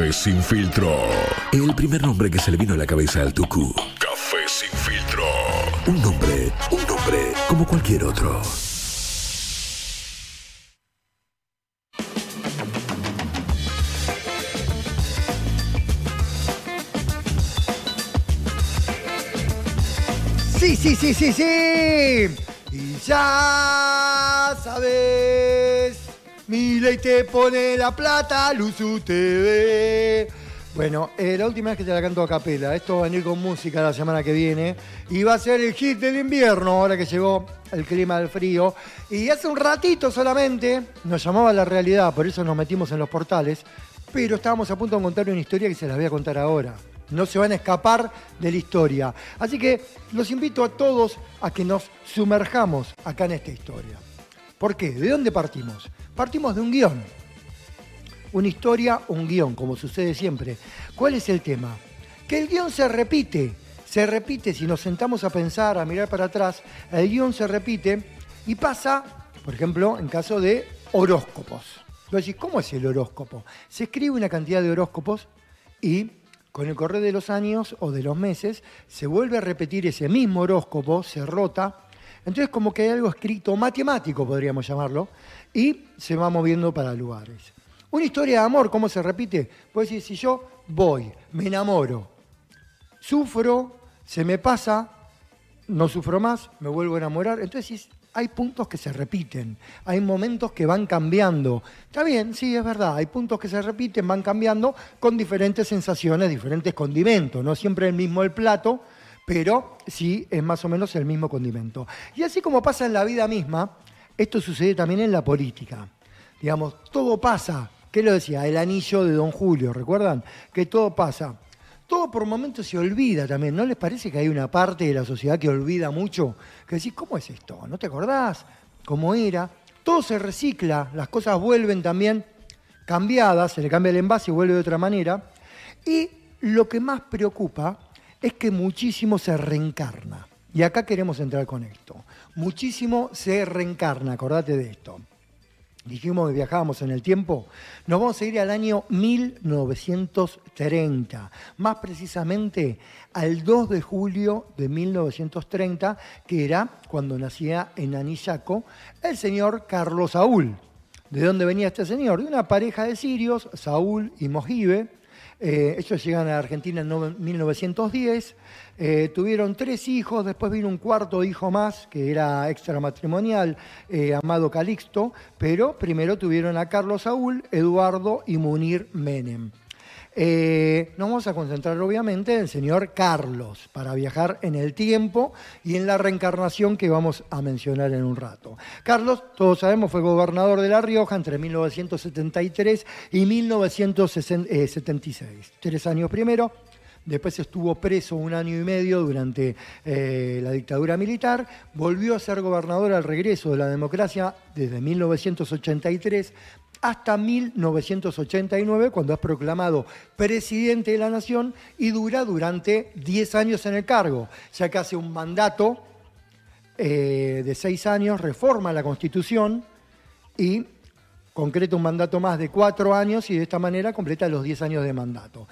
Café sin filtro. El primer nombre que se le vino a la cabeza al Tucu. Café sin filtro. Un nombre, un nombre, como cualquier otro. Sí, sí, sí, sí, sí. Y ya sabes, mi ley te pone la plata, Luzu TV. Bueno, eh, la última vez que te la canto a capela. Esto va a venir con música la semana que viene. Y va a ser el hit del invierno, ahora que llegó el clima del frío. Y hace un ratito solamente nos llamaba la realidad, por eso nos metimos en los portales. Pero estábamos a punto de contar una historia que se las voy a contar ahora. No se van a escapar de la historia. Así que los invito a todos a que nos sumerjamos acá en esta historia. ¿Por qué? ¿De dónde partimos? Partimos de un guion. Una historia, un guion, como sucede siempre. ¿Cuál es el tema? Que el guion se repite. Se repite si nos sentamos a pensar, a mirar para atrás. El guion se repite y pasa, por ejemplo, en caso de horóscopos. Vos ¿cómo es el horóscopo? Se escribe una cantidad de horóscopos y con el correr de los años o de los meses, se vuelve a repetir ese mismo horóscopo, se rota. Entonces como que hay algo escrito matemático, podríamos llamarlo, y se va moviendo para lugares. Una historia de amor, ¿cómo se repite? Pues decir, si yo voy, me enamoro, sufro, se me pasa, no sufro más, me vuelvo a enamorar. Entonces hay puntos que se repiten, hay momentos que van cambiando. Está bien, sí, es verdad, hay puntos que se repiten, van cambiando con diferentes sensaciones, diferentes condimentos, no siempre el mismo el plato, pero sí es más o menos el mismo condimento. Y así como pasa en la vida misma, esto sucede también en la política. Digamos, todo pasa, ¿qué lo decía? El anillo de Don Julio, ¿recuerdan? Que todo pasa todo por momentos se olvida también. ¿No les parece que hay una parte de la sociedad que olvida mucho? Que decís, ¿cómo es esto? ¿No te acordás? ¿Cómo era? Todo se recicla, las cosas vuelven también cambiadas, se le cambia el envase y vuelve de otra manera. Y lo que más preocupa es que muchísimo se reencarna. Y acá queremos entrar con esto. Muchísimo se reencarna, acordate de esto dijimos que viajábamos en el tiempo, nos vamos a ir al año 1930, más precisamente al 2 de julio de 1930, que era cuando nacía en Anillaco el señor Carlos Saúl. ¿De dónde venía este señor? De una pareja de sirios, Saúl y Mojibe, eh, ellos llegan a Argentina en 1910, eh, tuvieron tres hijos, después vino un cuarto hijo más, que era extramatrimonial, eh, Amado Calixto, pero primero tuvieron a Carlos Saúl, Eduardo y Munir Menem. Eh, nos vamos a concentrar obviamente en el señor Carlos para viajar en el tiempo y en la reencarnación que vamos a mencionar en un rato. Carlos, todos sabemos, fue gobernador de La Rioja entre 1973 y 1976. Tres años primero, después estuvo preso un año y medio durante eh, la dictadura militar, volvió a ser gobernador al regreso de la democracia desde 1983 hasta 1989, cuando es proclamado presidente de la Nación y dura durante 10 años en el cargo, ya que hace un mandato eh, de 6 años, reforma la Constitución y concreta un mandato más de 4 años y de esta manera completa los 10 años de mandato.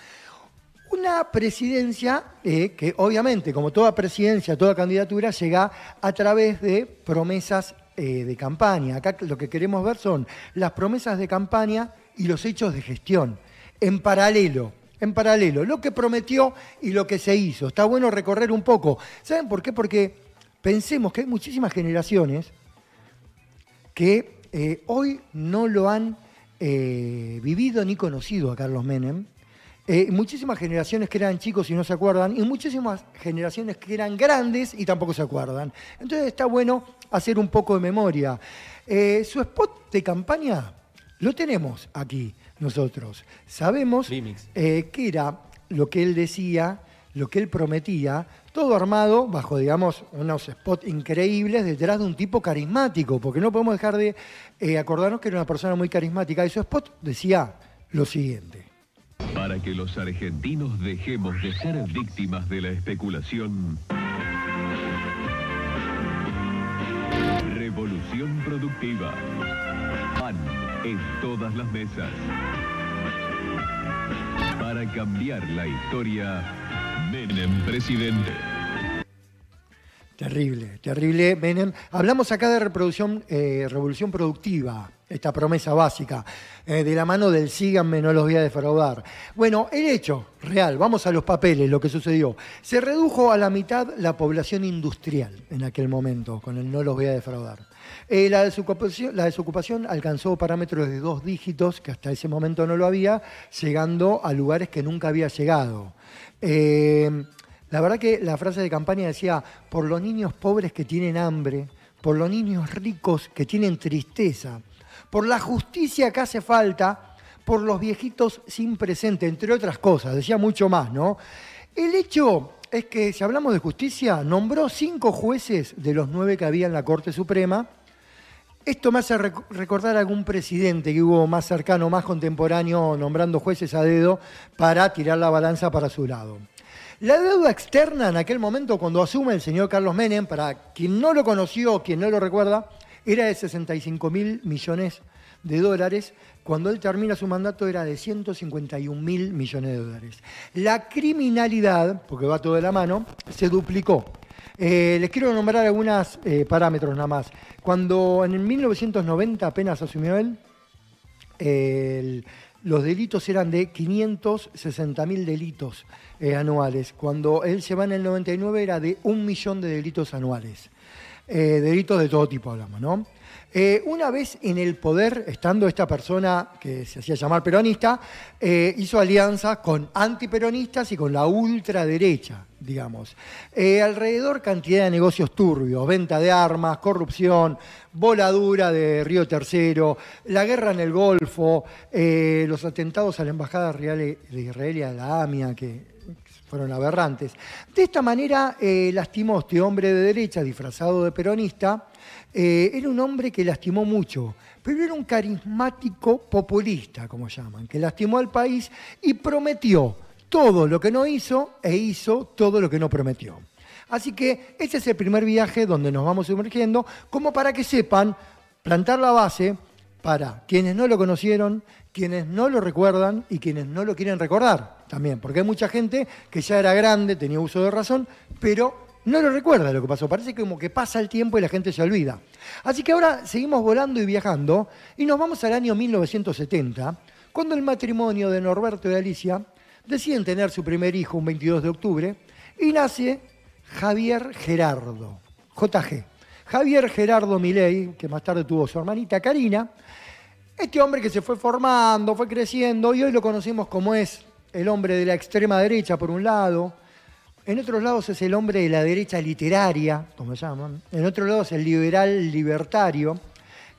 Una presidencia eh, que obviamente, como toda presidencia, toda candidatura, llega a través de promesas eh, de campaña. Acá lo que queremos ver son las promesas de campaña y los hechos de gestión, en paralelo. En paralelo, lo que prometió y lo que se hizo. Está bueno recorrer un poco. ¿Saben por qué? Porque pensemos que hay muchísimas generaciones que eh, hoy no lo han eh, vivido ni conocido a Carlos Menem, eh, muchísimas generaciones que eran chicos y no se acuerdan, y muchísimas generaciones que eran grandes y tampoco se acuerdan. Entonces está bueno hacer un poco de memoria. Eh, su spot de campaña lo tenemos aquí nosotros. Sabemos eh, que era lo que él decía, lo que él prometía, todo armado bajo, digamos, unos spots increíbles detrás de un tipo carismático, porque no podemos dejar de acordarnos que era una persona muy carismática. Y su spot decía lo siguiente. Para que los argentinos dejemos de ser víctimas de la especulación. Revolución productiva. Pan en todas las mesas. Para cambiar la historia, Menem presidente. Terrible, terrible, Menem. Hablamos acá de reproducción, eh, revolución productiva, esta promesa básica, eh, de la mano del síganme, no los voy a defraudar. Bueno, el hecho real, vamos a los papeles, lo que sucedió. Se redujo a la mitad la población industrial en aquel momento, con el no los voy a defraudar. Eh, la, desocupación, la, desocupación, alcanzó parámetros de dos dígitos, que hasta ese momento no lo había, llegando a lugares que nunca había llegado. La verdad que la frase de campaña decía, por los niños pobres que tienen hambre, por los niños ricos que tienen tristeza, por la justicia que hace falta, por los viejitos sin presente, entre otras cosas, decía mucho más, ¿no? El hecho es que, si hablamos de justicia, nombró cinco jueces de los nueve que había en la Corte Suprema. Esto me hace recordar algún presidente que hubo más cercano, más contemporáneo, nombrando jueces a dedo para tirar la balanza para su lado. La deuda externa en aquel momento, cuando asume el señor Carlos Menem, para quien no lo conoció, quien no lo recuerda, era de 65 mil millones de dólares. Cuando él termina su mandato era de 151 mil millones de dólares. La criminalidad, porque va todo de la mano, se duplicó. Eh, les quiero nombrar algunos eh, parámetros nada más. Cuando en el 1990 apenas asumió él, el los delitos eran de 560 mil delitos eh, anuales. Cuando él se va en el 99 era de un millón de delitos anuales. Eh, delitos de todo tipo hablamos, ¿no? Eh, una vez en el poder, estando esta persona que se hacía llamar peronista, eh, hizo alianzas con antiperonistas y con la ultraderecha, digamos. Eh, alrededor cantidad de negocios turbios, venta de armas, corrupción, voladura de Río Tercero, la guerra en el Golfo, los atentados a la Embajada Real de Israel y a la AMIA, que fueron aberrantes. De esta manera lastimó este hombre de derecha disfrazado de peronista eh, era un hombre que lastimó mucho, pero era un carismático populista, como llaman, que lastimó al país y prometió todo lo que no hizo e hizo todo lo que no prometió. Así que ese es el primer viaje donde nos vamos sumergiendo, como para que sepan plantar la base para quienes no lo conocieron, quienes no lo recuerdan y quienes no lo quieren recordar también, porque hay mucha gente que ya era grande, tenía uso de razón, pero no lo recuerda lo que pasó. Parece como que pasa el tiempo y la gente se olvida. Así que ahora seguimos volando y viajando y nos vamos al año 1970, cuando el matrimonio de Norberto y Alicia deciden tener su primer hijo un 22 de octubre y nace Javier Gerardo, JG. Javier Gerardo Milei, que más tarde tuvo su hermanita Karina, este hombre que se fue formando, fue creciendo y hoy lo conocemos como es el hombre de la extrema derecha por un lado, en otros lados es el hombre de la derecha literaria, como llaman. En otros lados el liberal libertario.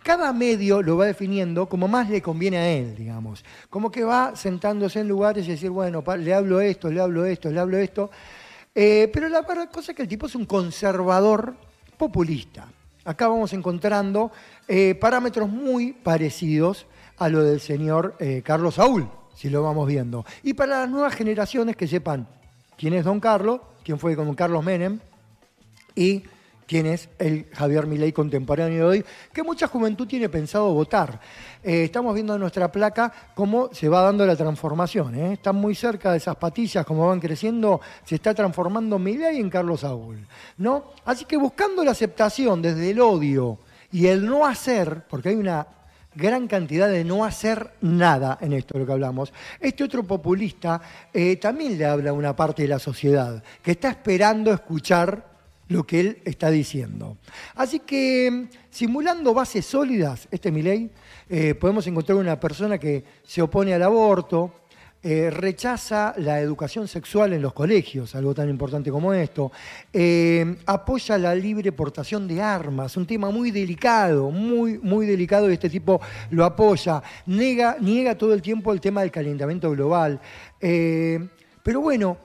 Cada medio lo va definiendo como más le conviene a él, digamos. Como que va sentándose en lugares y decir, bueno, le hablo esto, le hablo esto, le hablo esto. Eh, pero la cosa es que el tipo es un conservador populista. Acá vamos encontrando eh, parámetros muy parecidos a lo del señor eh, Carlos Saúl, si lo vamos viendo. Y para las nuevas generaciones que sepan quién es Don Carlos, quién fue Don Carlos Menem y quién es el Javier Milei contemporáneo de hoy, que mucha juventud tiene pensado votar. Eh, estamos viendo en nuestra placa cómo se va dando la transformación. ¿eh? Están muy cerca de esas patillas, como van creciendo, se está transformando Milei en Carlos Saúl. ¿no? Así que buscando la aceptación desde el odio y el no hacer, porque hay una gran cantidad de no hacer nada en esto de lo que hablamos. Este otro populista eh, también le habla a una parte de la sociedad que está esperando escuchar lo que él está diciendo. Así que, simulando bases sólidas, este Milei, eh, podemos encontrar una persona que se opone al aborto, eh, rechaza la educación sexual en los colegios, algo tan importante como esto, eh, apoya la libre portación de armas, un tema muy delicado, muy, muy delicado y este tipo lo apoya, niega, niega todo el tiempo el tema del calentamiento global. Eh, pero bueno,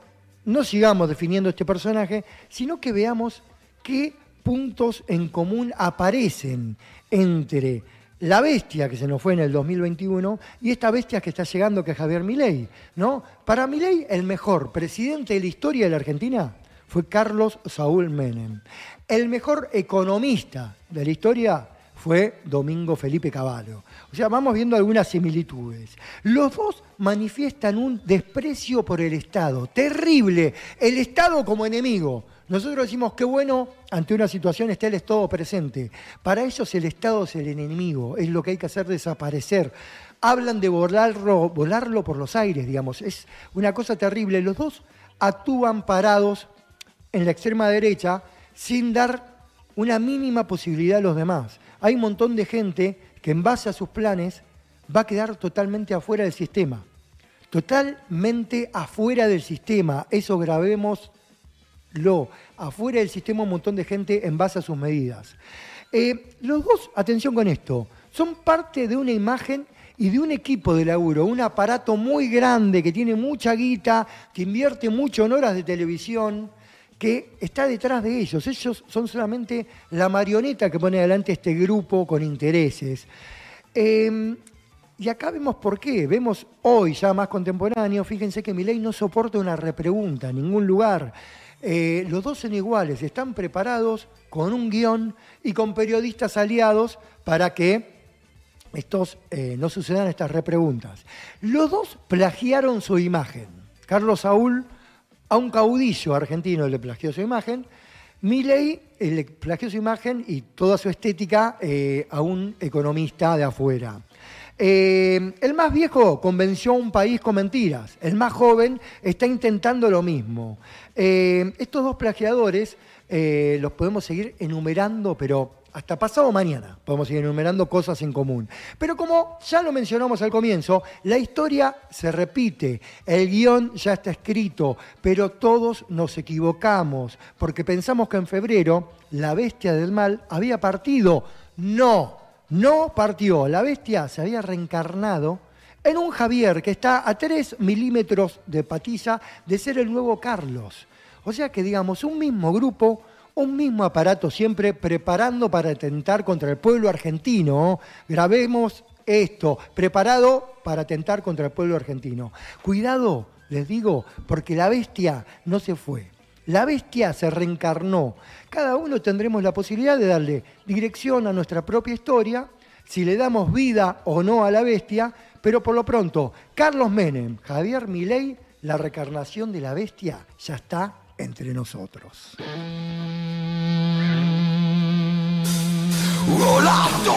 no sigamos definiendo este personaje, sino que veamos qué puntos en común aparecen entre la bestia que se nos fue en el 2021 y esta bestia que está llegando que es Javier Milei, ¿no? Para Milei el mejor presidente de la historia de la Argentina fue Carlos Saúl Menem. El mejor economista de la historia fue Domingo Felipe Cavallo. O sea, vamos viendo algunas similitudes. Los dos manifiestan un desprecio por el Estado, terrible, el Estado como enemigo. Nosotros decimos que bueno, ante una situación está el Estado presente. Para ellos el Estado es el enemigo, es lo que hay que hacer desaparecer. Hablan de volarlo, volarlo por los aires, digamos. Es una cosa terrible. Los dos actúan parados en la extrema derecha sin dar una mínima posibilidad a los demás. Hay un montón de gente que en base a sus planes va a quedar totalmente afuera del sistema. Totalmente afuera del sistema. Eso grabemos lo. Afuera del sistema un montón de gente en base a sus medidas. Eh, los dos, atención con esto, son parte de una imagen y de un equipo de laburo, un aparato muy grande que tiene mucha guita, que invierte mucho en horas de televisión, que está detrás de ellos. Ellos son solamente la marioneta que pone adelante este grupo con intereses. Eh, y acá vemos por qué. Vemos hoy, ya más contemporáneo, fíjense que mi ley no soporta una repregunta en ningún lugar. Eh, los dos son iguales, están preparados con un guion y con periodistas aliados para que estos, eh, no sucedan estas repreguntas. Los dos plagiaron su imagen. Carlos Saúl a un caudillo argentino le plagió su imagen. Milley eh, le plagió su imagen y toda su estética a un economista de afuera. el más viejo convenció a un país con mentiras. El más joven está intentando lo mismo. Eh, estos dos plagiadores eh, los podemos seguir enumerando, pero hasta pasado mañana podemos seguir enumerando cosas en común. Pero como ya lo mencionamos al comienzo, la historia se repite, el guion ya está escrito, pero todos nos equivocamos, porque pensamos que en febrero la bestia del mal había partido. No, no partió. La bestia se había reencarnado en un Javier que está a 3 milímetros de patiza de ser el nuevo Carlos. O sea que, digamos, un mismo grupo, un mismo aparato siempre preparando para atentar contra el pueblo argentino. Grabemos esto, preparado para atentar contra el pueblo argentino. Cuidado, les digo, porque la bestia no se fue. La bestia se reencarnó. Cada uno tendremos la posibilidad de darle dirección a nuestra propia historia, si le damos vida o no a la bestia, pero por lo pronto, Carlos Menem, Javier Milei, la recarnación de la bestia ya está entre nosotros. 我拉不动。